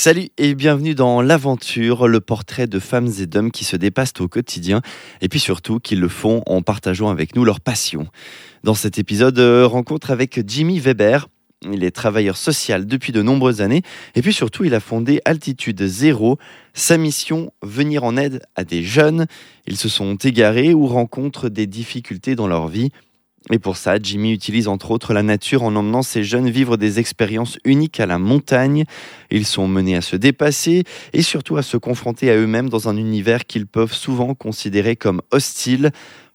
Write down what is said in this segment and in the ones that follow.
Salut et bienvenue dans l'aventure, le portrait de femmes et d'hommes qui se dépassent au quotidien et puis surtout qui le font en partageant avec nous leur passion. Dans cet épisode, euh, rencontre avec Jimmy Weber. Il est travailleur social depuis de nombreuses années et puis surtout il a fondé Altitude Zéro. Sa mission, venir en aide à des jeunes. Ils se sont égarés ou rencontrent des difficultés dans leur vie. Et pour ça, Jimmy utilise entre autres la nature en emmenant ces jeunes vivre des expériences uniques à la montagne. Ils sont menés à se dépasser et surtout à se confronter à eux-mêmes dans un univers qu'ils peuvent souvent considérer comme hostile.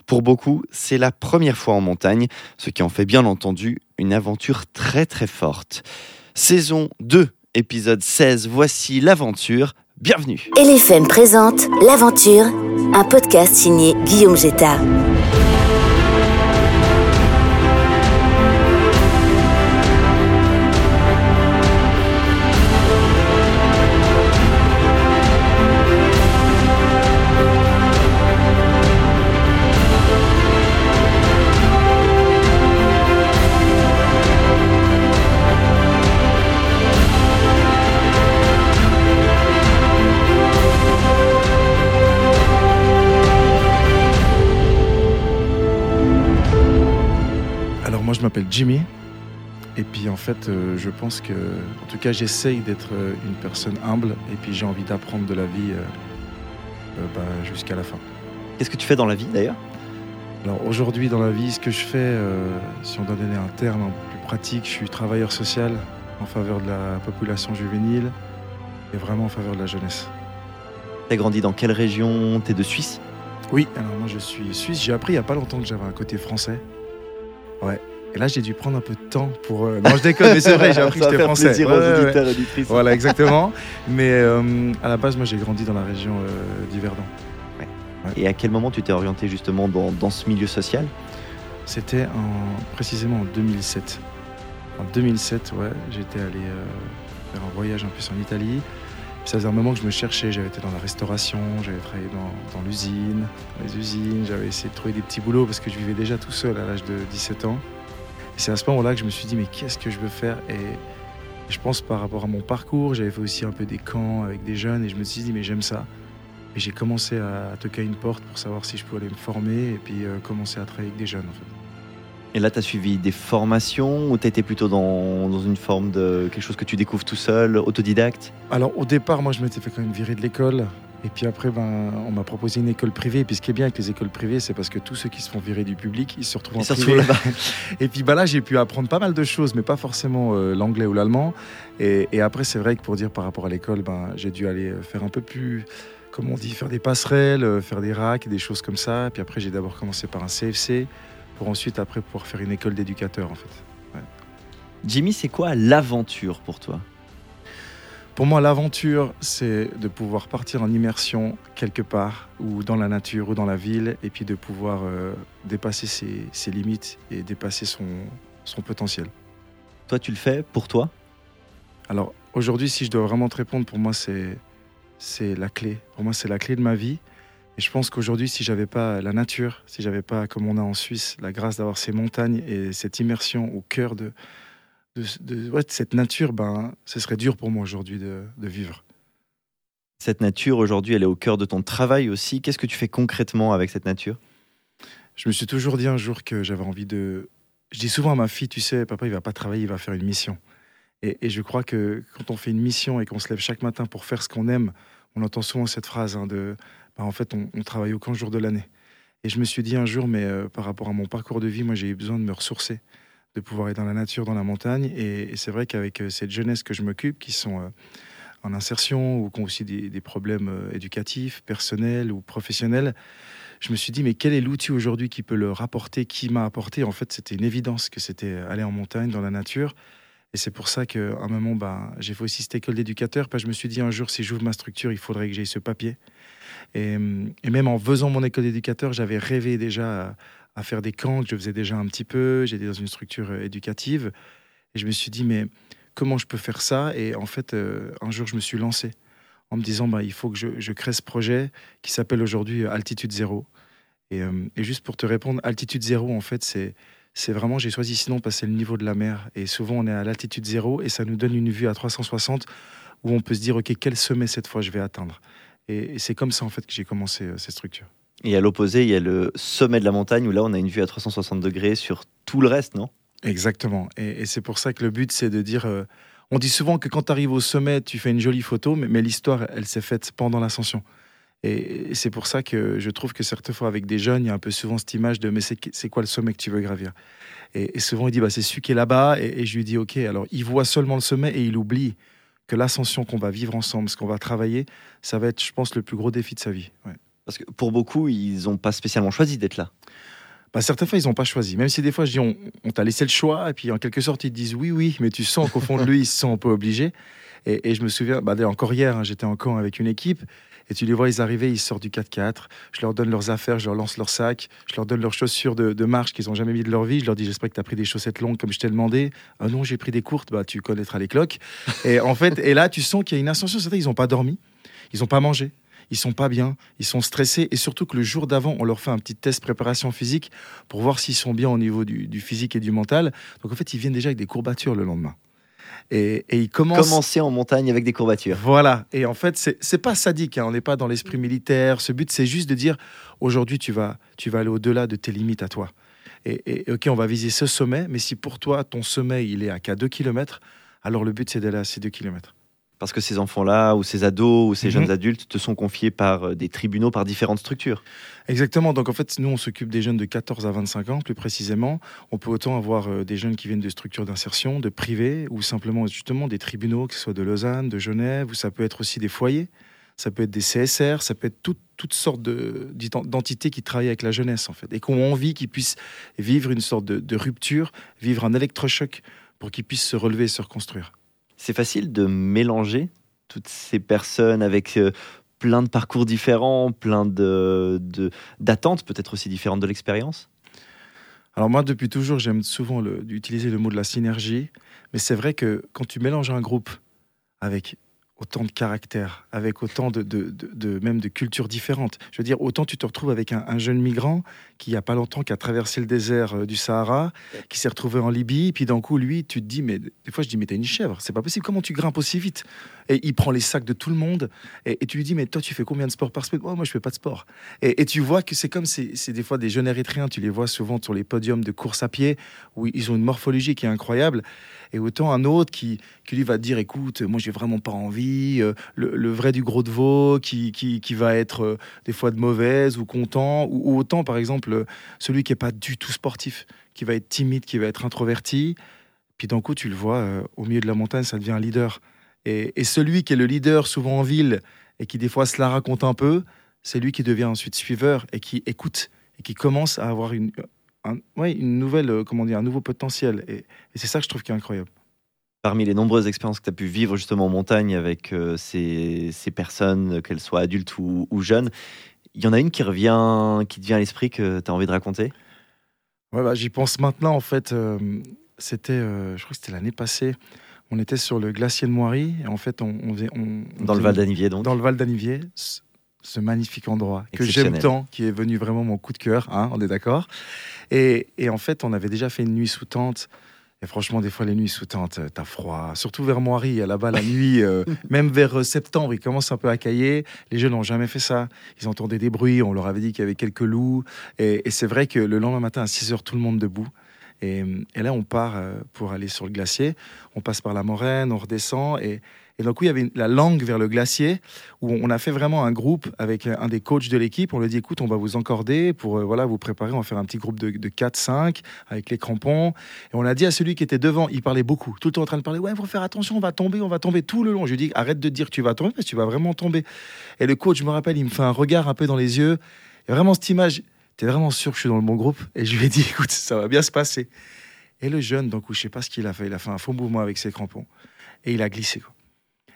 Pour beaucoup, c'est la première fois en montagne, ce qui en fait bien entendu une aventure très très forte. Saison 2, épisode 16, voici l'aventure. Bienvenue. LFM présente L'aventure, un podcast signé Guillaume Jetta. M'appelle Jimmy et puis en fait euh, je pense que en tout cas j'essaye d'être euh, une personne humble et puis j'ai envie d'apprendre de la vie euh, euh, bah, jusqu'à la fin. Qu'est-ce que tu fais dans la vie d'ailleurs? Alors aujourd'hui dans la vie ce que je fais, euh, si on doit donner un terme un peu plus pratique, je suis travailleur social en faveur de la population juvénile et vraiment en faveur de la jeunesse. T'as grandi dans quelle région? T'es de Suisse? Oui, alors moi je suis suisse, j'ai appris il n'y a pas longtemps que j'avais un côté français. Ouais. Et là j'ai dû prendre un peu de temps pour... euh, Non je déconne mais c'est vrai, j'ai appris que j'étais faire français. plaisir Ouais, aux auditeurs auditrices. Voilà, exactement. Mais euh, à la base, moi, j'ai grandi dans la région euh, d'Yverdon. Et à quel moment tu t'es orienté justement dans, dans ce milieu social? C'était en, précisément en 2007. En 2007, ouais, j'étais allé faire un voyage en plus en Italie. Ça faisait un moment que je me cherchais. J'avais été dans la restauration, j'avais travaillé dans, dans l'usine, dans les usines. J'avais essayé de trouver des petits boulots parce que je vivais déjà tout seul à l'âge de 17 ans. C'est à ce moment-là que je me suis dit, mais qu'est-ce que je veux faire? Et je pense par rapport à mon parcours, j'avais fait aussi un peu des camps avec des jeunes et je me suis dit, mais j'aime ça. Et j'ai commencé à toquer une porte pour savoir si je pouvais aller me former et puis euh, commencer à travailler avec des jeunes en fait. Et là, tu as suivi des formations ou tu étais plutôt dans, dans une forme de quelque chose que tu découvres tout seul, autodidacte? Alors au départ, moi je m'étais fait quand même virer de l'école. Et puis après, ben, on m'a proposé une école privée. Et puis ce qui est bien avec les écoles privées, c'est parce que tous ceux qui se font virer du public, ils se retrouvent en Et ça se privé. là-bas. Et puis bah là, j'ai pu apprendre pas mal de choses, mais pas forcément euh, l'anglais ou l'allemand. Et, et après, c'est vrai que pour dire par rapport à l'école, ben, j'ai dû aller euh, faire un peu plus, comme on dit, faire des passerelles, euh, faire des racks, des choses comme ça. Puis après, j'ai d'abord commencé par un CFC, pour ensuite, après, pouvoir faire une école d'éducateur, en fait. Jimmy, c'est quoi l'aventure pour toi? Pour moi, l'aventure, c'est de pouvoir partir en immersion quelque part, ou dans la nature, ou dans la ville, et puis de pouvoir euh, dépasser ses, ses limites et dépasser son, son potentiel. Toi, tu le fais pour toi? Alors aujourd'hui, si je dois vraiment te répondre, pour moi, c'est c'est la clé. Pour moi, c'est la clé de ma vie. Et je pense qu'aujourd'hui, si j'avais pas la nature, si j'avais pas, comme on a en Suisse, la grâce d'avoir ces montagnes et cette immersion au cœur de, de, de- ouais, de cette nature, ben, ce serait dur pour moi aujourd'hui de, de vivre. Cette nature, aujourd'hui, elle est au cœur de ton travail aussi. Qu'est-ce que tu fais concrètement avec cette nature? Je me suis toujours dit un jour que j'avais envie de. Je dis souvent à ma fille, tu sais, papa, il va pas travailler, il va faire une mission. Et, et je crois que quand on fait une mission et qu'on se lève chaque matin pour faire ce qu'on aime, on entend souvent cette phrase hein, de, bah, en fait, on, on travaille aucun jour de l'année. Et je me suis dit un jour, mais euh, par rapport à mon parcours de vie, moi, j'ai eu besoin de me ressourcer, de pouvoir être dans la nature, dans la montagne. Et, c'est vrai qu'avec euh, cette jeunesse que je m'occupe, qui sont euh, en insertion ou qui ont aussi des, problèmes euh, éducatifs, personnels ou professionnels, je me suis dit, mais quel est l'outil aujourd'hui qui peut leur apporter, qui m'a apporté? En fait, c'était une évidence que c'était aller en montagne, dans la nature. Et c'est pour ça qu'à un moment, bah, j'ai fait aussi cette école d'éducateur. Parce je me suis dit, un jour, si j'ouvre ma structure, il faudrait que j'aie ce papier. Et, et même en faisant mon école d'éducateur, j'avais rêvé déjà à, faire des camps, que je faisais déjà un petit peu. J'étais dans une structure euh, éducative. Et je me suis dit, mais comment je peux faire ça? Et en fait, euh, un jour, je me suis lancé en me disant, bah, il faut que je, crée ce projet qui s'appelle aujourd'hui Altitude Zéro. Et, euh, juste pour te répondre, Altitude Zéro, en fait, c'est c'est vraiment, j'ai choisi sinon parce c'est le niveau de la mer. Et souvent, on est à l'altitude zéro et ça nous donne une vue à 360 où on peut se dire, OK, quel sommet cette fois je vais atteindre? Et, c'est comme ça, en fait, que j'ai commencé euh, cette structure. Et à l'opposé, il y a le sommet de la montagne où là, on a une vue à 360 degrés sur tout le reste, non? Exactement. Et, c'est pour ça que le but, c'est de dire. euh, on dit souvent que quand tu arrives au sommet, tu fais une jolie photo, mais, l'histoire, elle s'est faite pendant l'ascension. Et, c'est pour ça que je trouve que certaines fois, avec des jeunes, il y a un peu souvent cette image de mais c'est quoi le sommet que tu veux gravir? Et, souvent, il dit bah, c'est celui qui est là-bas. Et, je lui dis ok, alors il voit seulement le sommet et il oublie que l'ascension qu'on va vivre ensemble, ce qu'on va travailler, ça va être, je pense, le plus gros défi de sa vie. Parce que pour beaucoup, ils n'ont pas spécialement choisi d'être là. Bah, certaines fois, ils n'ont pas choisi. Même si des fois, je dis, on, t'a laissé le choix, et puis en quelque sorte, ils te disent oui, oui, mais tu sens qu'au fond de lui, ils se sentent un peu obligés. Et, je me souviens, bah, encore hier, hein, j'étais en camp avec une équipe, et tu les vois, ils ils sortent du 4x4, je leur donne leurs affaires, je leur lance leur sac, je leur donne leurs chaussures de, marche qu'ils n'ont jamais mis de leur vie, je leur dis, j'espère que tu as pris des chaussettes longues comme je t'ai demandé. Ah non, j'ai pris des courtes, bah, tu connaîtras les cloques. Et en fait, et là, tu sens qu'il y a une ascension, ils n'ont pas dormi, ils n'ont pas mangé, ils sont pas bien, ils sont stressés et surtout que le jour d'avant, on leur fait un petit test préparation physique pour voir s'ils sont bien au niveau du, du physique et du mental. Donc en fait, ils viennent déjà avec des courbatures le lendemain. Et, et ils commencent. Commencer en montagne avec des courbatures. Voilà. Et en fait, c'est pas sadique. hein. On n'est pas dans l'esprit militaire. Ce but, c'est juste de dire aujourd'hui, tu vas, tu vas aller au-delà de tes limites à toi. Et, et- ok, on va viser ce sommet, mais si pour toi, ton sommet, il est à qu'à 2 km, alors le but, c'est d'aller à ces 2 km. Parce que ces enfants-là, ou ces ados, ou ces Mhm. jeunes adultes te sont confiés par euh, des tribunaux, par différentes structures. Exactement. Donc en fait, nous, on s'occupe des jeunes de 14 à 25 ans, plus précisément. On peut autant avoir euh, des jeunes qui viennent de structures d'insertion, de privés, ou simplement justement des tribunaux, que ce soit de Lausanne, de Genève, ou ça peut être aussi des foyers. Ça peut être des CSR, ça peut être tout- toutes sortes de- d'entités qui travaillent avec la jeunesse, en fait, et qui ont envie qu'ils puissent vivre une sorte de, de rupture, vivre un électrochoc pour qu'ils puissent se relever et se reconstruire. C'est facile de mélanger toutes ces personnes avec euh, plein de parcours différents, plein de d'attentes peut-être aussi différentes de l'expérience? Alors moi, depuis toujours, j'aime souvent utiliser le mot de la synergie, mais c'est vrai que quand tu mélanges un groupe avec autant de caractères, avec autant de, même de cultures différentes, je veux dire, autant tu te retrouves avec un, un jeune migrant qui, il y a pas longtemps, qui a traversé le désert euh, du Sahara, qui s'est retrouvé en Libye, puis d'un coup, lui, tu te dis, mais des fois, je dis, mais t'es une chèvre, c'est pas possible, comment tu grimpes aussi vite? Et il prend les sacs de tout le monde, et, tu lui dis, mais toi, tu fais combien de sport par semaine? Oh, Moi, je fais pas de sport. Et, et tu vois que c'est comme, c'est des fois des jeunes Érythréens, tu les vois souvent sur les podiums de course à pied, où ils ont une morphologie qui est incroyable, et autant un autre qui, lui va dire, écoute, moi, j'ai vraiment pas envie, euh, le, vrai du gros de veau, qui, qui, qui va être euh, des fois de mauvaise ou content, ou, autant, par exemple, euh, celui qui est pas du tout sportif, qui va être timide, qui va être introverti, puis d'un coup, tu le vois, au milieu de la montagne, ça devient un leader. Et, et celui qui est le leader, souvent en ville, et qui des fois se la raconte un peu, c'est lui qui devient ensuite suiveur et qui écoute et qui commence à avoir une, un- ouais, une nouvelle, euh, comment dire, un nouveau potentiel. Et, et c'est ça que je trouve qui est incroyable. Parmi les nombreuses expériences que tu as pu vivre justement en montagne avec euh, ces, ces personnes, qu'elles soient adultes ou, ou jeunes, il y en a une qui revient, qui te vient à l'esprit que tu as envie de raconter? Ouais, bah, j'y pense maintenant, en fait. euh, c'était, euh, je crois que c'était l'année passée. On était sur le glacier de Moiry. Et en fait, on, on faisait- on- on Dans le Val d'Anivier donc dans le Val d'Anivier, ce, magnifique endroit que j'aime tant, qui est venu vraiment mon coup de cœur, hein, on est d'accord. Et, et en fait, on avait déjà fait une nuit sous tente. Et franchement, des fois, les nuits sous tente, euh, t'as froid. Surtout vers Moiry, là-bas, la nuit, euh, même vers euh, septembre, il commence un peu à cailler. Les jeunes n'ont jamais fait ça. Ils entendaient des bruits, on leur avait dit qu'il y avait quelques loups. Et, et c'est vrai que le lendemain matin, à 6 heures, tout le monde debout. Et, et là, on part euh, pour aller sur le glacier. On passe par la moraine, on redescend. Et, et donc, oui, il y avait la langue vers le glacier où on a fait vraiment un groupe avec un des coachs de l'équipe. On lui dit écoute, on va vous encorder pour euh, voilà, vous préparer. On va faire un petit groupe de, de 4-5 avec les crampons. Et on a dit à celui qui était devant, il parlait beaucoup, tout le temps en train de parler ouais, il faut faire attention, on va tomber, on va tomber tout le long. Je lui ai dit arrête de dire tu vas tomber parce que tu vas vraiment tomber. Et le coach, je me rappelle, il me fait un regard un peu dans les yeux. Et vraiment, cette image, t'es vraiment sûr que je suis dans le bon groupe? Et je lui ai dit écoute, ça va bien se passer. Et le jeune, donc, je sais pas ce qu'il a fait. Il a fait un faux mouvement avec ses crampons. Et il a glissé. Quoi.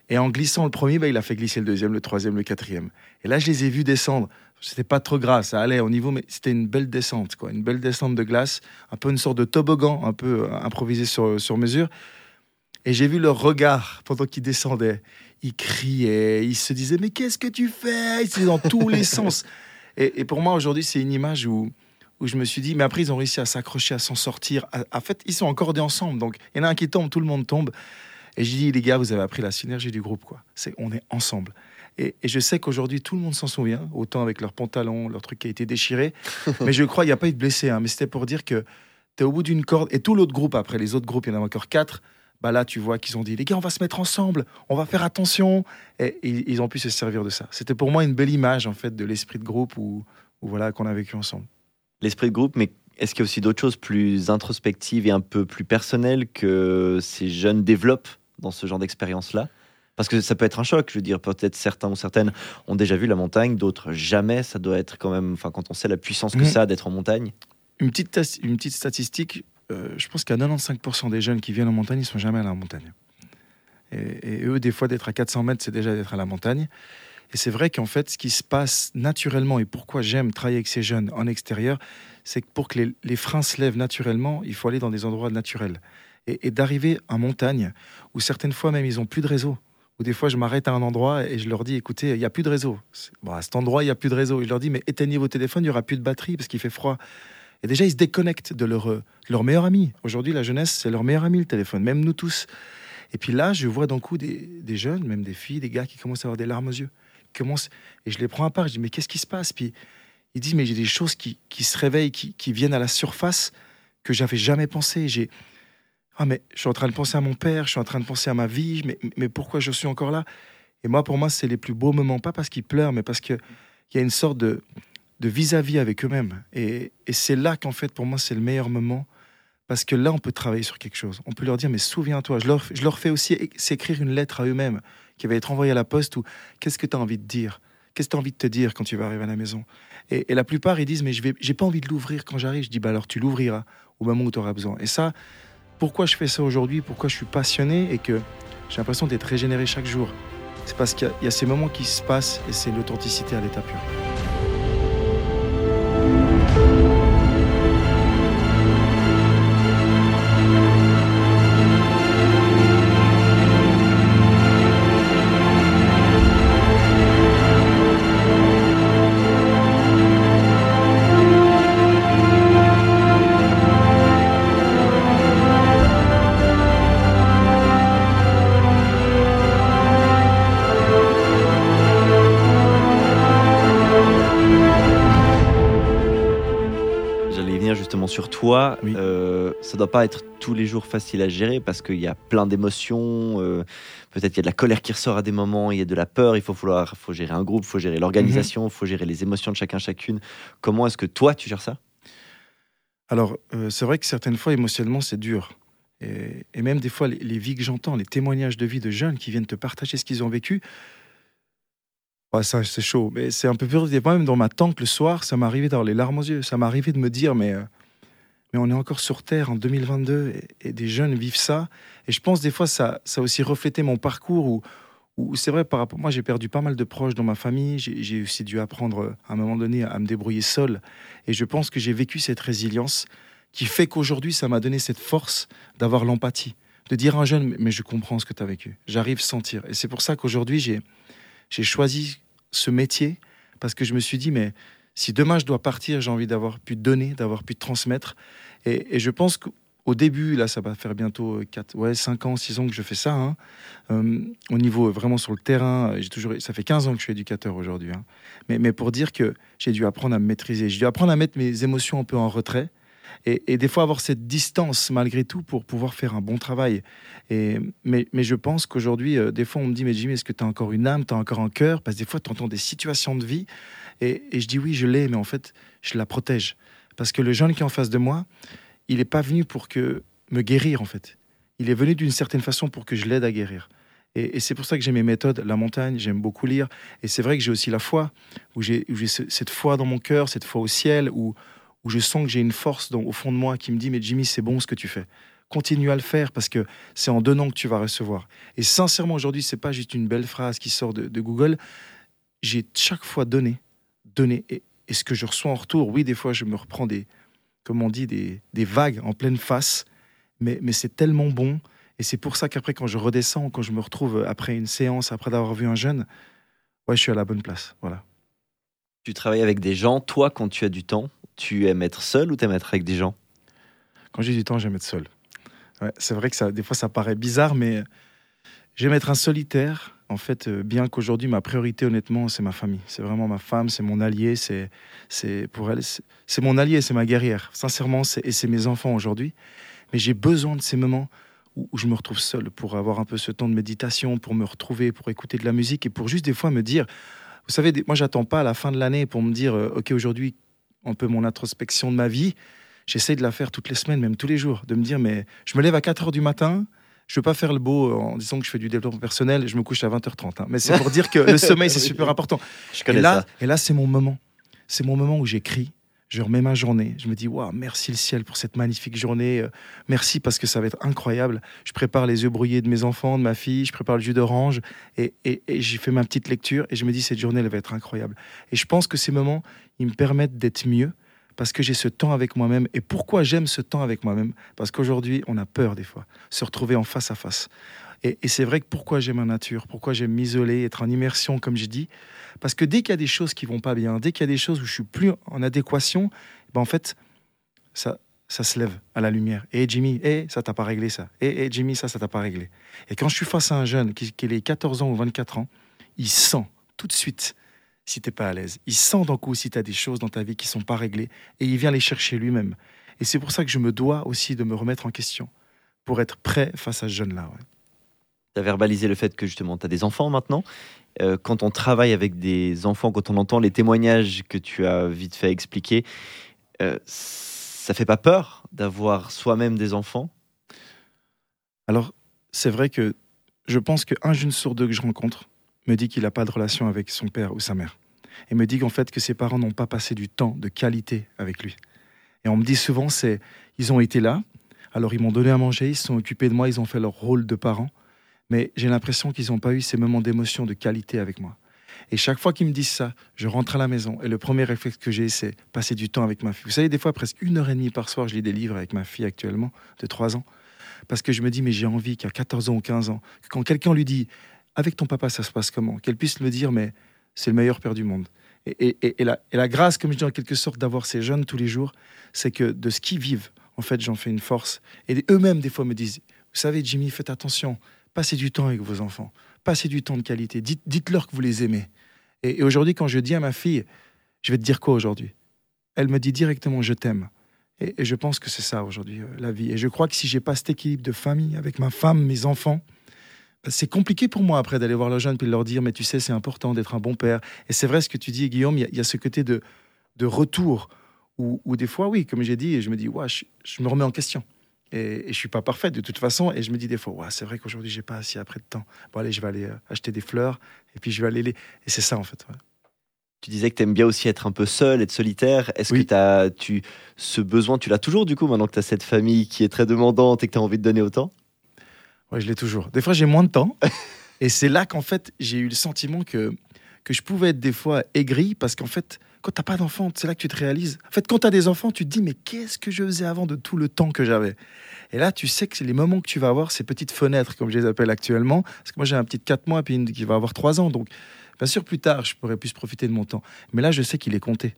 Et en glissant le premier, bah, il a fait glisser le deuxième, le troisième, le quatrième. Et là, je les ai vus descendre. C'était pas trop grave, ça allait au niveau, mais c'était une belle descente, quoi. Une belle descente de glace, un peu une sorte de toboggan, un peu euh, improvisé sur, sur mesure. Et j'ai vu leur regard pendant qu'ils descendaient. Ils criaient, ils se disaient Mais qu'est-ce que tu fais? Ils étaient dans tous les sens. Et, et pour moi, aujourd'hui, c'est une image où, où je me suis dit Mais après, ils ont réussi à s'accrocher, à s'en sortir. En fait, ils sont encordés ensemble. Donc, il y en a un qui tombe, tout le monde tombe. Et je dis, les gars, vous avez appris la synergie du groupe, quoi. C'est, on est ensemble. Et, et je sais qu'aujourd'hui, tout le monde s'en souvient, autant avec leurs pantalons, leur truc qui a été déchiré. mais je crois, il n'y a pas eu de blessés, hein, mais c'était pour dire que tu es au bout d'une corde. Et tout l'autre groupe, après les autres groupes, il y en a encore quatre. Bah là, tu vois qu'ils ont dit, les gars, on va se mettre ensemble, on va faire attention. Et, et ils ont pu se servir de ça. C'était pour moi une belle image, en fait, de l'esprit de groupe où voilà, qu'on a vécu ensemble. L'esprit de groupe, mais est-ce qu'il y a aussi d'autres choses plus introspectives et un peu plus personnelles que ces jeunes développent? Dans ce genre d'expérience-là Parce que ça peut être un choc, je veux dire, peut-être certains ou certaines ont déjà vu la montagne, d'autres jamais. Ça doit être quand même, enfin, quand on sait la puissance que Mhm. ça a d'être en montagne. Une petite, une petite statistique, euh, je pense qu'à 95% des jeunes qui viennent en montagne, ils sont jamais à la montagne. Et, et eux, des fois, d'être à 400 mètres, c'est déjà d'être à la montagne. Et c'est vrai qu'en fait, ce qui se passe naturellement, et pourquoi j'aime travailler avec ces jeunes en extérieur, c'est que pour que les, les freins se lèvent naturellement, il faut aller dans des endroits naturels. Et, et d'arriver en montagne, où certaines fois même, ils ont plus de réseau. Ou des fois, je m'arrête à un endroit et je leur dis, écoutez, il n'y a plus de réseau. À cet endroit, il n'y a plus de réseau. Et je leur dis, mais éteignez vos téléphones, il n'y aura plus de batterie parce qu'il fait froid. Et déjà, ils se déconnectent de leur, de leur meilleur ami. Aujourd'hui, la jeunesse, c'est leur meilleur ami, le téléphone, même nous tous. Et puis là, je vois d'un coup des, jeunes, même des filles, des gars qui commencent à avoir des larmes aux yeux. Commencent, et je les prends à part, je dis, mais qu'est-ce qui se passe? Puis ils disent, mais j'ai des choses qui, qui se réveillent, qui, qui viennent à la surface que j'avais jamais pensé. J'ai, ah, mais je suis en train de penser à mon père, je suis en train de penser à ma vie, mais, mais pourquoi je suis encore là? Et moi, pour moi, c'est les plus beaux moments, pas parce qu'ils pleurent, mais parce qu'il y a une sorte de, de vis-à-vis avec eux-mêmes. Et, et c'est là qu'en fait, pour moi, c'est le meilleur moment. Parce que là, on peut travailler sur quelque chose. On peut leur dire, mais souviens-toi, je leur, je leur fais aussi s'écrire une lettre à eux-mêmes qui va être envoyée à la poste ou qu'est-ce que tu as envie de dire? Qu'est-ce que tu as envie de te dire quand tu vas arriver à la maison? Et, et la plupart, ils disent, mais je j'ai pas envie de l'ouvrir quand j'arrive. Je dis, bah alors tu l'ouvriras au moment où tu auras besoin. Et ça, pourquoi je fais ça aujourd'hui Pourquoi je suis passionné et que j'ai l'impression d'être régénéré chaque jour C'est parce qu'il y y a ces moments qui se passent et c'est l'authenticité à l'état pur. Toi. Oui. Euh, ça doit pas être tous les jours facile à gérer parce qu'il y a plein d'émotions. euh, Peut-être il y a de la colère qui ressort à des moments, il y a de la peur. Il faut falloir, faut gérer un groupe, il faut gérer l'organisation, il faut gérer les émotions de chacun chacune. Comment est-ce que toi tu gères ça? Alors, euh, c'est vrai que certaines fois, émotionnellement, c'est dur. Et, et même des fois, les, les vies que j'entends, les témoignages de vie de jeunes qui viennent te partager ce qu'ils ont vécu, ouais, ça, c'est chaud. Mais c'est un peu pire. Des fois, même dans ma tente, le soir, ça m'est arrivé d'avoir les larmes aux yeux. Ça m'est arrivé de me dire, mais, euh, mais on est encore sur Terre en 2022 et, et des jeunes vivent ça. Et je pense, des fois, ça, ça a aussi reflété mon parcours où, où c'est vrai, par rapport, moi, j'ai perdu pas mal de proches dans ma famille. J'ai aussi dû apprendre, à un moment donné, à me débrouiller seul. Et je pense que j'ai vécu cette résilience qui fait qu'aujourd'hui, ça m'a donné cette force d'avoir l'empathie, de dire à un jeune, mais je comprends ce que tu as vécu, j'arrive à sentir. Et c'est pour ça qu'aujourd'hui, j'ai choisi ce métier, parce que je me suis dit, mais si demain je dois partir, j'ai envie d'avoir pu donner, d'avoir pu transmettre. Et, je pense qu'au début, là, ça va faire bientôt 4, ouais, 5 ans, 6 ans que je fais ça. hein. Euh, au niveau euh, vraiment sur le terrain, j'ai toujours, ça fait 15 ans que je suis éducateur aujourd'hui. hein. Mais, mais pour dire que j'ai dû apprendre à me maîtriser, j'ai dû apprendre à mettre mes émotions un peu en retrait et, des fois avoir cette distance malgré tout pour pouvoir faire un bon travail. Et, mais, mais je pense qu'aujourd'hui, euh, des fois, on me dit, mais Jimmy, est-ce que tu as encore une âme, tu as encore un cœur? Parce que des fois, tu entends des situations de vie. Et, et je dis, oui, je l'ai, mais en fait, je la protège. Parce que le jeune qui est en face de moi, il n'est pas venu pour que me guérir, en fait. Il est venu d'une certaine façon pour que je l'aide à guérir. Et, c'est pour ça que j'ai mes méthodes. La montagne, j'aime beaucoup lire. Et c'est vrai que j'ai aussi la foi, où j'ai cette foi dans mon cœur, cette foi au ciel, où, où je sens que j'ai une force au fond de moi qui me dit Mais Jimmy, c'est bon ce que tu fais. Continue à le faire parce que c'est en donnant que tu vas recevoir. Et sincèrement, aujourd'hui, c'est pas juste une belle phrase qui sort de, de Google. J'ai chaque fois donné, donné. Et, et ce que je reçois en retour, oui, des fois, je me reprends des, comme on dit, des, des vagues en pleine face. Mais, mais c'est tellement bon. Et c'est pour ça qu'après, quand je redescends, quand je me retrouve après une séance, après d'avoir vu un jeune, ouais, je suis à la bonne place. Voilà. Tu travailles avec des gens. Toi, quand tu as du temps, tu aimes être seul ou tu aimes être avec des gens? Quand j'ai du temps, j'aime être seul. C'est vrai que ça, des fois, ça paraît bizarre, mais J'aime être un solitaire. En fait, euh, bien qu'aujourd'hui, ma priorité, honnêtement, c'est ma famille. C'est vraiment ma femme, c'est mon allié, c'est, pour elle, c'est, mon allié, c'est ma guerrière. Sincèrement, et c'est mes enfants aujourd'hui. Mais j'ai besoin de ces moments où, je me retrouve seul pour avoir un peu ce temps de méditation, pour me retrouver, pour écouter de la musique et pour juste des fois me dire, vous savez, moi, j'attends pas à la fin de l'année pour me dire, euh, ok, aujourd'hui, un peu mon introspection de ma vie. J'essaie de la faire toutes les semaines, même tous les jours, de me dire, mais je me lève à 4 heures du matin. Je veux pas faire le beau en disant que je fais du développement personnel et je me couche à 20h30. hein. Mais c'est pour dire que le sommeil, c'est super important. Je Et là, ça. et là c'est mon moment. C'est mon moment où j'écris. Je remets ma journée. Je me dis, waouh, merci le ciel pour cette magnifique journée. Euh, Merci parce que ça va être incroyable. Je prépare les œufs brouillés de mes enfants, de ma fille. Je prépare le jus d'orange. Et, et, et j'ai fait ma petite lecture. Et je me dis, cette journée, elle va être incroyable. Et je pense que ces moments, ils me permettent d'être mieux parce que j'ai ce temps avec moi-même. Et pourquoi j'aime ce temps avec moi-même? Parce qu'aujourd'hui, on a peur des fois, se retrouver en face à face. Et, et c'est vrai que pourquoi j'aime la nature, pourquoi j'aime m'isoler, être en immersion, comme j'ai dit, parce que dès qu'il y a des choses qui vont pas bien, dès qu'il y a des choses où je suis plus en adéquation, ben en fait, ça, ça se lève à la lumière. Et Jimmy, eh, ça t'a pas réglé ça. Et eh, Jimmy, ça, ça t'a pas réglé. Et quand je suis face à un jeune qui, qui ait 14 ans ou 24 ans, il sent tout de suite si t'es pas à l'aise. Il sent d'un coup si tu as des choses dans ta vie qui sont pas réglées et il vient les chercher lui-même. Et c'est pour ça que je me dois aussi de me remettre en question pour être prêt face à ce jeune-là. Tu as verbalisé le fait que justement tu as des enfants maintenant. Euh, quand on travaille avec des enfants, quand on entend les témoignages que tu as vite fait expliquer, euh, ça fait pas peur d'avoir soi-même des enfants? Alors, c'est vrai que je pense qu'un jeune sur deux que je rencontre me dit qu'il n'a pas de relation avec son père ou sa mère. Et me dit qu'en fait que ses parents n'ont pas passé du temps de qualité avec lui. Et on me dit souvent, c'est ils ont été là, alors ils m'ont donné à manger, ils se sont occupés de moi, ils ont fait leur rôle de parents, mais j'ai l'impression qu'ils n'ont pas eu ces moments d'émotion de qualité avec moi. Et chaque fois qu'ils me disent ça, je rentre à la maison et le premier réflexe que j'ai, c'est passer du temps avec ma fille. Vous savez, des fois, presque une heure et demie par soir, je lis des livres avec ma fille actuellement, de 3 ans, parce que je me dis, mais j'ai envie qu'à 14 ans ou 15 ans, que quand quelqu'un lui dit, avec ton papa, ça se passe comment Qu'elle puisse me dire, mais c'est le meilleur père du monde. Et la, et la grâce, comme je dis en quelque sorte, d'avoir ces jeunes tous les jours, c'est que de ce qu'ils vivent, en fait, j'en fais une force. Et eux-mêmes, des fois, me disent, vous savez, Jimmy, faites attention, passez du temps avec vos enfants, passez du temps de qualité, Dites- dites-leur que vous les aimez. Et, aujourd'hui, quand je dis à ma fille, je vais te dire quoi aujourd'hui? Elle me dit directement, je t'aime. Et, je pense que c'est ça aujourd'hui, euh, la vie. Et je crois que si j'ai pas cet équilibre de famille avec ma femme, mes enfants, bah, c'est compliqué pour moi après d'aller voir le jeune puis de leur dire, mais tu sais, c'est important d'être un bon père. Et c'est vrai ce que tu dis, Guillaume, il y a- ce côté de, de retour où, des fois, oui, comme j'ai dit, je me dis, ouais, je me remets en question. Et, et je suis pas parfait de toute façon. Et je me dis des fois, ouais, c'est vrai qu'aujourd'hui, j'ai pas assez après de temps. Bon, allez, je vais aller euh, acheter des fleurs et puis je vais aller les. Et c'est ça, en fait. ouais. Tu disais que tu aimes bien aussi être un peu seul, être solitaire. Est-ce Oui. que as, tu, ce besoin, tu l'as toujours du coup, maintenant que tu as cette famille qui est très demandante et que tu as envie de donner autant? Ouais, je l'ai toujours. Des fois, j'ai moins de temps. et c'est là qu'en fait, j'ai eu le sentiment que, que je pouvais être des fois aigri parce qu'en fait, quand t'as pas d'enfant, c'est là que tu te réalises. En fait, quand tu as des enfants, tu te dis, mais qu'est-ce que je faisais avant de tout le temps que j'avais? Et là, tu sais que les moments que tu vas avoir, ces petites fenêtres, comme je les appelle actuellement, parce que moi, j'ai un petit de 4 mois, puis une qui va avoir 3 ans. Donc, bien sûr, plus tard, je pourrais plus profiter de mon temps. Mais là, je sais qu'il est compté.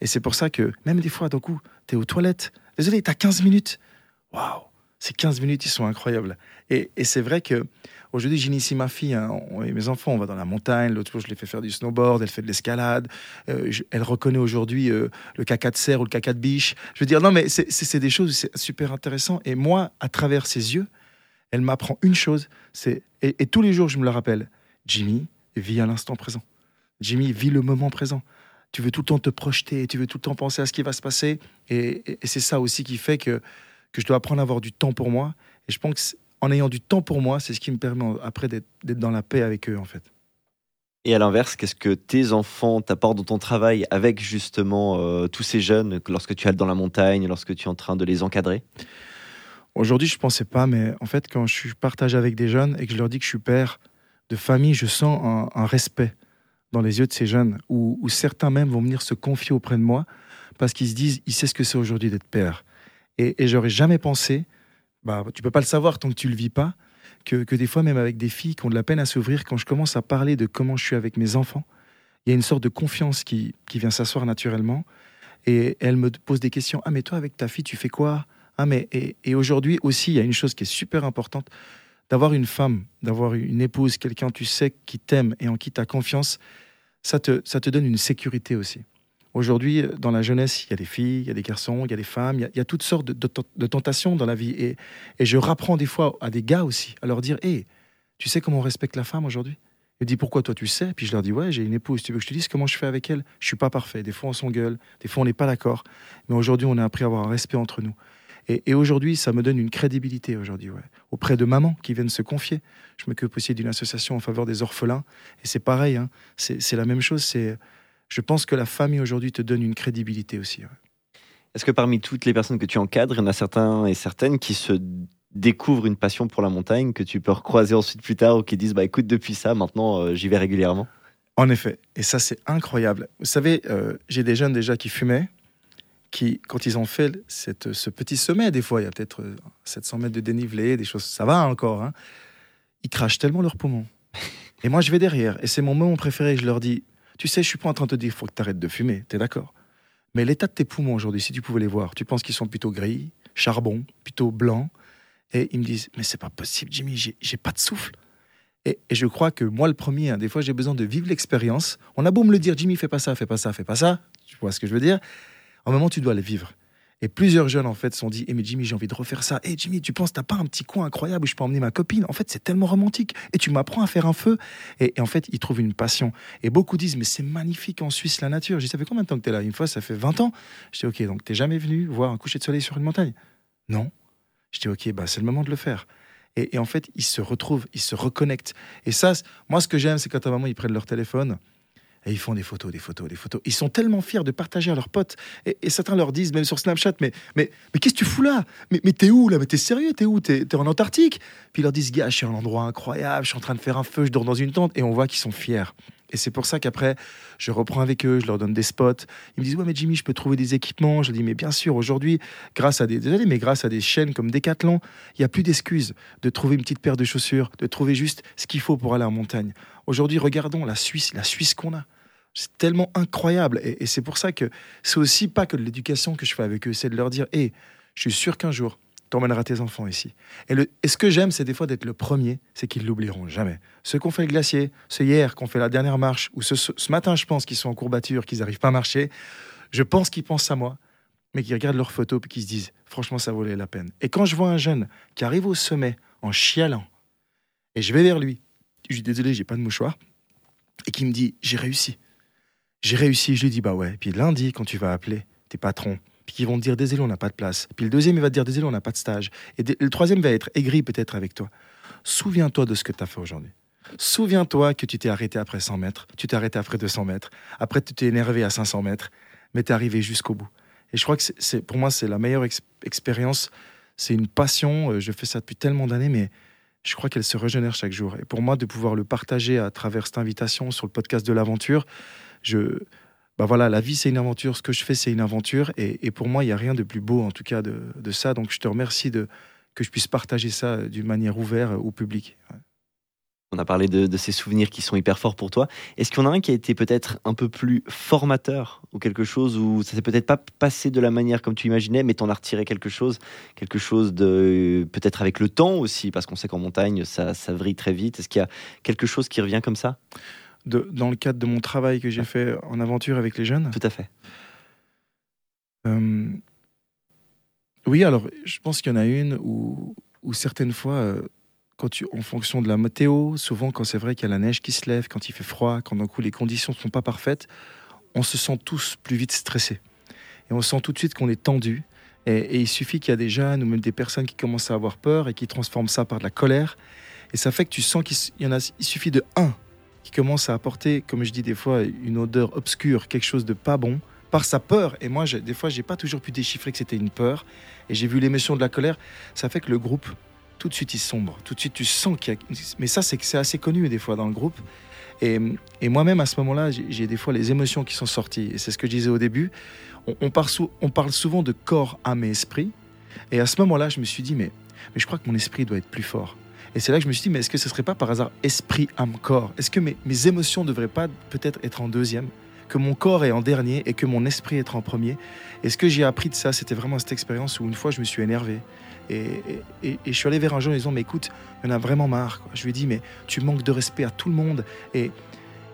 Et c'est pour ça que, même des fois, d'un coup, tu es aux toilettes. Désolé, tu as 15 minutes. Waouh Ces 15 minutes, ils sont incroyables. Et, et c'est vrai que aujourd'hui, j'initie ma fille hein, et mes enfants. On va dans la montagne. L'autre jour, je les fais faire du snowboard. Elle fait de l'escalade. Euh, elle reconnaît aujourd'hui euh, le caca de cerf ou le caca de biche. Je veux dire, non, mais c'est- des choses, c'est super intéressant. Et moi, à travers ses yeux, elle m'apprend une chose. C'est et, tous les jours, je me le rappelle. Jimmy, vis à l'instant présent. Jimmy, vis le moment présent. Tu veux tout le temps te projeter, tu veux tout le temps penser à ce qui va se passer. Et, c'est ça aussi qui fait que, que je dois apprendre à avoir du temps pour moi. Et je pense que en ayant du temps pour moi, c'est ce qui me permet après d'être dans la paix avec eux, en fait. Et à l'inverse, qu'est-ce que tes enfants t'apportent dans ton travail avec justement euh, tous ces jeunes, que lorsque tu es dans la montagne, lorsque tu es en train de les encadrer? Aujourd'hui, je pensais pas, mais en fait, quand je partage avec des jeunes et que je leur dis que je suis père de famille, je sens un, un respect dans les yeux de ces jeunes, où, où certains même vont venir se confier auprès de moi parce qu'ils se disent, ils savent ce que c'est aujourd'hui d'être père. Et, et j'aurais jamais pensé, bah, tu peux pas le savoir tant que tu le vis pas, que, que des fois, même avec des filles qui ont de la peine à s'ouvrir, quand je commence à parler de comment je suis avec mes enfants, il y a une sorte de confiance qui, qui vient s'asseoir naturellement. Et elle me pose des questions. Ah, mais toi, avec ta fille, tu fais quoi? Ah mais et, et aujourd'hui aussi, il y a une chose qui est super importante d'avoir une femme, d'avoir une épouse, quelqu'un tu sais qui t'aime et en qui tu as confiance, ça te, ça te donne une sécurité aussi. Aujourd'hui, dans la jeunesse, il y a des filles, il y a des garçons, il y a des femmes, il y a, toutes sortes de, tentations dans la vie. Et, je rapprends des fois à des gars aussi, à leur dire Hé, tu sais comment on respecte la femme aujourd'hui? Ils me disent Pourquoi toi tu sais? Puis je leur dis Ouais, j'ai une épouse, tu veux que je te dise comment je fais avec elle? Je suis pas parfait. Des fois on s'engueule, des fois on n'est pas d'accord. Mais aujourd'hui, on a appris à avoir un respect entre nous. Et, aujourd'hui, ça me donne une crédibilité aujourd'hui, auprès de mamans qui viennent se confier. Je m'occupe aussi d'une association en faveur des orphelins. Et c'est pareil, hein, c'est la même chose. C'est je pense que la famille aujourd'hui te donne une crédibilité aussi. Est-ce que parmi toutes les personnes que tu encadres, il y en a certains et certaines qui se découvrent une passion pour la montagne, que tu peux recroiser ensuite plus tard ou qui disent bah écoute depuis ça maintenant euh, j'y vais régulièrement? En effet, et ça c'est incroyable. Vous savez, euh, j'ai des jeunes déjà qui fumaient, qui quand ils ont fait cette, ce petit sommet, des fois il y a peut-être 700 euh, mètres de dénivelé, des choses, ça va encore, hein, ils crachent tellement leurs poumons. Et moi je vais derrière, et c'est mon moment préféré, je leur dis tu sais, je suis pas en train de te dire faut que tu arrêtes de fumer, tu es d'accord? Mais l'état de tes poumons aujourd'hui, si tu pouvais les voir, tu penses qu'ils sont plutôt gris, charbon, plutôt blanc? Et ils me disent, mais c'est pas possible, Jimmy, j'ai pas de souffle. Et, je crois que moi, le premier, hein, des fois, j'ai besoin de vivre l'expérience. On a beau me le dire, Jimmy, fais pas ça, fais pas ça, fais pas ça. Tu vois ce que je veux dire? En moment, tu dois le vivre. Et plusieurs jeunes, en fait, sont dit Eh, mais Jimmy, j'ai envie de refaire ça. Eh, Jimmy, tu penses, t'as pas un petit coin incroyable où je peux emmener ma copine? En fait, c'est tellement romantique. Et tu m'apprends à faire un feu. Et, en fait, ils trouvent une passion. Et beaucoup disent Mais c'est magnifique en Suisse, la nature. J'ai dit Ça fait combien de temps que tu es là? Une fois, ça fait 20 ans. Je dis Ok, donc t'es jamais venu voir un coucher de soleil sur une montagne? Non. Je dis Ok, bah, c'est le moment de le faire. Et, en fait, ils se retrouvent, ils se reconnectent. Et ça, moi, ce que j'aime, c'est quand un moment, ils prennent leur téléphone et ils font des photos, des photos, des photos. Ils sont tellement fiers de partager à leurs potes. Et, certains leur disent, même sur Snapchat, mais, mais, mais qu'est-ce que tu fous là? Mais, mais t'es où là? Mais t'es sérieux? T'es où? T'es es en Antarctique? Puis ils leur disent, gars, je suis un endroit incroyable, je suis en train de faire un feu, je dors dans une tente. Et on voit qu'ils sont fiers. Et c'est pour ça qu'après, je reprends avec eux, je leur donne des spots. Ils me disent, ouais, mais Jimmy, je peux trouver des équipements. Je dis, mais bien sûr, aujourd'hui, grâce à des, mais grâce à des chaînes comme Decathlon, il n'y a plus d'excuses de trouver une petite paire de chaussures, de trouver juste ce qu'il faut pour aller en montagne. Aujourd'hui, regardons la Suisse, la Suisse qu'on a. C'est tellement incroyable. Et, c'est pour ça que c'est aussi pas que de l'éducation que je fais avec eux, c'est de leur dire Hé, je suis sûr qu'un jour, tu emmèneras tes enfants ici. Et, le, ce que j'aime, c'est des fois d'être le premier, c'est qu'ils l'oublieront jamais. Ceux qu'on fait le glacier, ceux hier qu'on fait la dernière marche, ou ce, ce matin, je pense qu'ils sont en courbature, qu'ils n'arrivent pas à marcher, je pense qu'ils pensent à moi, mais qu'ils regardent leurs photos et qu'ils se disent Franchement, ça valait la peine. Et quand je vois un jeune qui arrive au sommet en chialant, et je vais vers lui, je dis désolé, j'ai pas de mouchoir, et qui me dit J'ai réussi. J'ai réussi, je lui dis bah ouais. Puis lundi, quand tu vas appeler tes patrons, puis qu'ils vont te dire désolé, on n'a pas de place. Puis le deuxième, il va te dire désolé, on n'a pas de stage. Et le troisième va être aigri peut-être avec toi. Souviens-toi de ce que tu as fait aujourd'hui. Souviens-toi que tu t'es arrêté après 100 mètres, tu t'es arrêté après 200 mètres, après tu t'es énervé à 500 mètres, mais tu es arrivé jusqu'au bout. Et je crois que c'est, pour moi, c'est la meilleure expérience. C'est une passion. Euh, je fais ça depuis tellement d'années, mais je crois qu'elle se régénère chaque jour. Et pour moi, de pouvoir le partager à travers cette invitation sur le podcast de l'aventure, je, bah voilà, la vie c'est une aventure, ce que je fais c'est une aventure, et, pour moi il n'y a rien de plus beau en tout cas de, ça. Donc je te remercie de que je puisse partager ça d'une manière ouverte au public. On a parlé de, ces souvenirs qui sont hyper forts pour toi. Est-ce qu'il y en a un qui a été peut-être un peu plus formateur ou quelque chose où ça s'est peut-être pas passé de la manière comme tu imaginais, mais t'en as retiré quelque chose, quelque chose de peut-être avec le temps aussi, parce qu'on sait qu'en montagne ça, ça vrille très vite. Est-ce qu'il y a quelque chose qui revient comme ça? Dans le cadre de mon travail que j'ai fait en aventure avec les jeunes. Tout à fait. Euh, oui, alors je pense qu'il y en a une où, certaines fois, euh, quand tu, en fonction de la météo, souvent quand c'est vrai qu'il y a la neige qui se lève, quand il fait froid, quand d'un coup les conditions ne sont pas parfaites, on se sent tous plus vite stressés. Et on sent tout de suite qu'on est tendu. Et, il suffit qu'il y a des jeunes ou même des personnes qui commencent à avoir peur et qui transforment ça par de la colère. Et ça fait que tu sens qu'il y en a, il suffit de un qui commence à apporter, comme je dis des fois, une odeur obscure, quelque chose de pas bon, par sa peur. Et moi, des fois, j'ai pas toujours pu déchiffrer que c'était une peur. Et j'ai vu l'émotion de la colère. Ça fait que le groupe, tout de suite, il sombre. Tout de suite, tu sens qu'il y a. Mais ça, c'est que c'est assez connu des fois dans le groupe. Et, moi-même, à ce moment-là, j'ai des fois les émotions qui sont sorties. Et c'est ce que je disais au début. On, parle, souvent de corps, âme et esprit. Et à ce moment-là, je me suis dit, mais je crois que mon esprit doit être plus fort. Et c'est là que je me suis dit, mais est-ce que ce serait pas par hasard esprit, âme, corps? Est-ce que mes, mes émotions ne devraient pas peut-être être en deuxième? Que mon corps est en dernier et que mon esprit est en premier? Et ce que j'ai appris de ça, c'était vraiment cette expérience où une fois je me suis énervé. Et, et- je suis allé vers un jeune en disant, mais écoute, il y en a vraiment marre. Je lui ai dit, mais tu manques de respect à tout le monde. Et,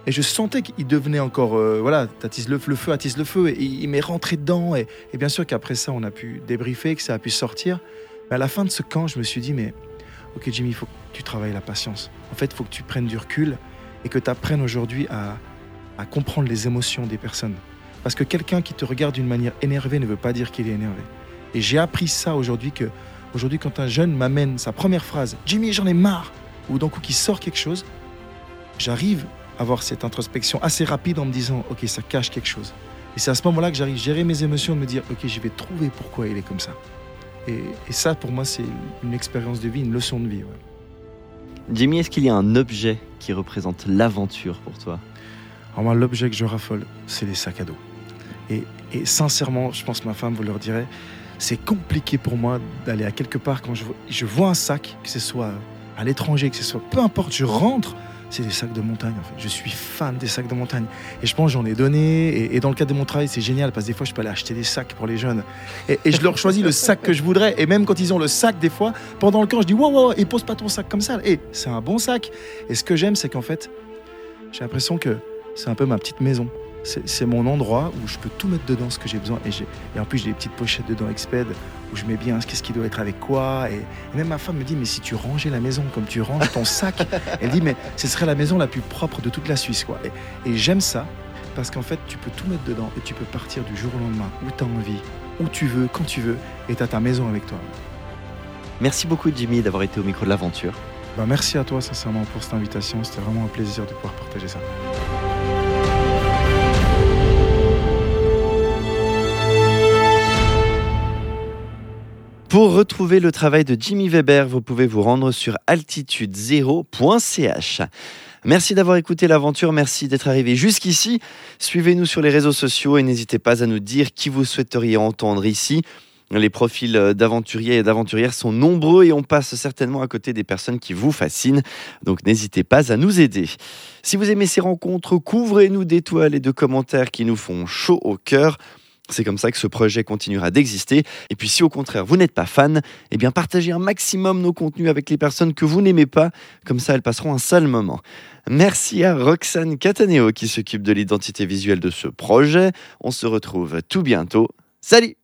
et je sentais qu'il devenait encore, euh, voilà, t'attises le, le feu, attise le feu. Et il, il m'est rentré dedans. Et bien sûr qu'après ça, on a pu débriefer, que ça a pu sortir. Mais à la fin de ce camp, je me suis dit, mais ok Jimmy, il faut que tu travailles la patience. En fait, il faut que tu prennes du recul et que tu apprennes aujourd'hui à, comprendre les émotions des personnes. Parce que quelqu'un qui te regarde d'une manière énervée ne veut pas dire qu'il est énervé. Et j'ai appris ça aujourd'hui que aujourd'hui quand un jeune m'amène sa première phrase, Jimmy, j'en ai marre, ou d'un coup qui sort quelque chose, j'arrive à avoir cette introspection assez rapide en me disant, ok, ça cache quelque chose. Et c'est à ce moment-là que j'arrive à gérer mes émotions, de me dire, ok, je vais trouver pourquoi il est comme ça. Et, et ça, pour moi, c'est une expérience de vie, une leçon de vie. ouais. Jimmy, est-ce qu'il y a un objet qui représente l'aventure pour toi? Alors moi, l'objet que je raffole, c'est les sacs à dos. Et, et sincèrement, je pense que ma femme vous leur dirait, c'est compliqué pour moi d'aller à quelque part quand je, je vois un sac, que ce soit à l'étranger, que ce soit peu importe, je rentre, c'est des sacs de montagne en fait. Je suis fan des sacs de montagne. Et je pense j'en ai donné. Et, dans le cadre de mon travail, c'est génial parce que des fois, je peux aller acheter des sacs pour les jeunes. Et, et je leur choisis le sac que je voudrais. Et même quand ils ont le sac, des fois, pendant le camp, je dis Wow, wow, et pose pas ton sac comme ça. Et c'est un bon sac. Et ce que j'aime, c'est qu'en fait, j'ai l'impression que c'est un peu ma petite maison. C'est mon endroit où je peux tout mettre dedans ce que j'ai besoin. Et, en plus, j'ai des petites pochettes dedans Exped où je mets bien qu'est-ce qui doit être avec quoi. Et, et même ma femme me dit Mais si tu rangeais la maison comme tu ranges ton sac, elle dit Mais ce serait la maison la plus propre de toute la Suisse. Quoi. Et, et j'aime ça parce qu'en fait, tu peux tout mettre dedans et tu peux partir du jour au lendemain où tu as envie, où tu veux, quand tu veux. Et tu as ta maison avec toi. Merci beaucoup Jimmy d'avoir été au micro de l'aventure. Bah, merci à toi, sincèrement, pour cette invitation. C'était vraiment un plaisir de pouvoir partager ça. Pour retrouver le travail de Jimmy Weber, vous pouvez vous rendre sur altitude0.ch. Merci d'avoir écouté l'aventure, merci d'être arrivé jusqu'ici. Suivez-nous sur les réseaux sociaux et n'hésitez pas à nous dire qui vous souhaiteriez entendre ici. Les profils d'aventuriers et d'aventurières sont nombreux et on passe certainement à côté des personnes qui vous fascinent. Donc n'hésitez pas à nous aider. Si vous aimez ces rencontres, couvrez-nous d'étoiles et de commentaires qui nous font chaud au cœur. C'est comme ça que ce projet continuera d'exister. Et puis si au contraire vous n'êtes pas fan, eh bien partagez un maximum nos contenus avec les personnes que vous n'aimez pas. Comme ça, elles passeront un sale moment. Merci à Roxane Cataneo qui s'occupe de l'identité visuelle de ce projet. On se retrouve tout bientôt. Salut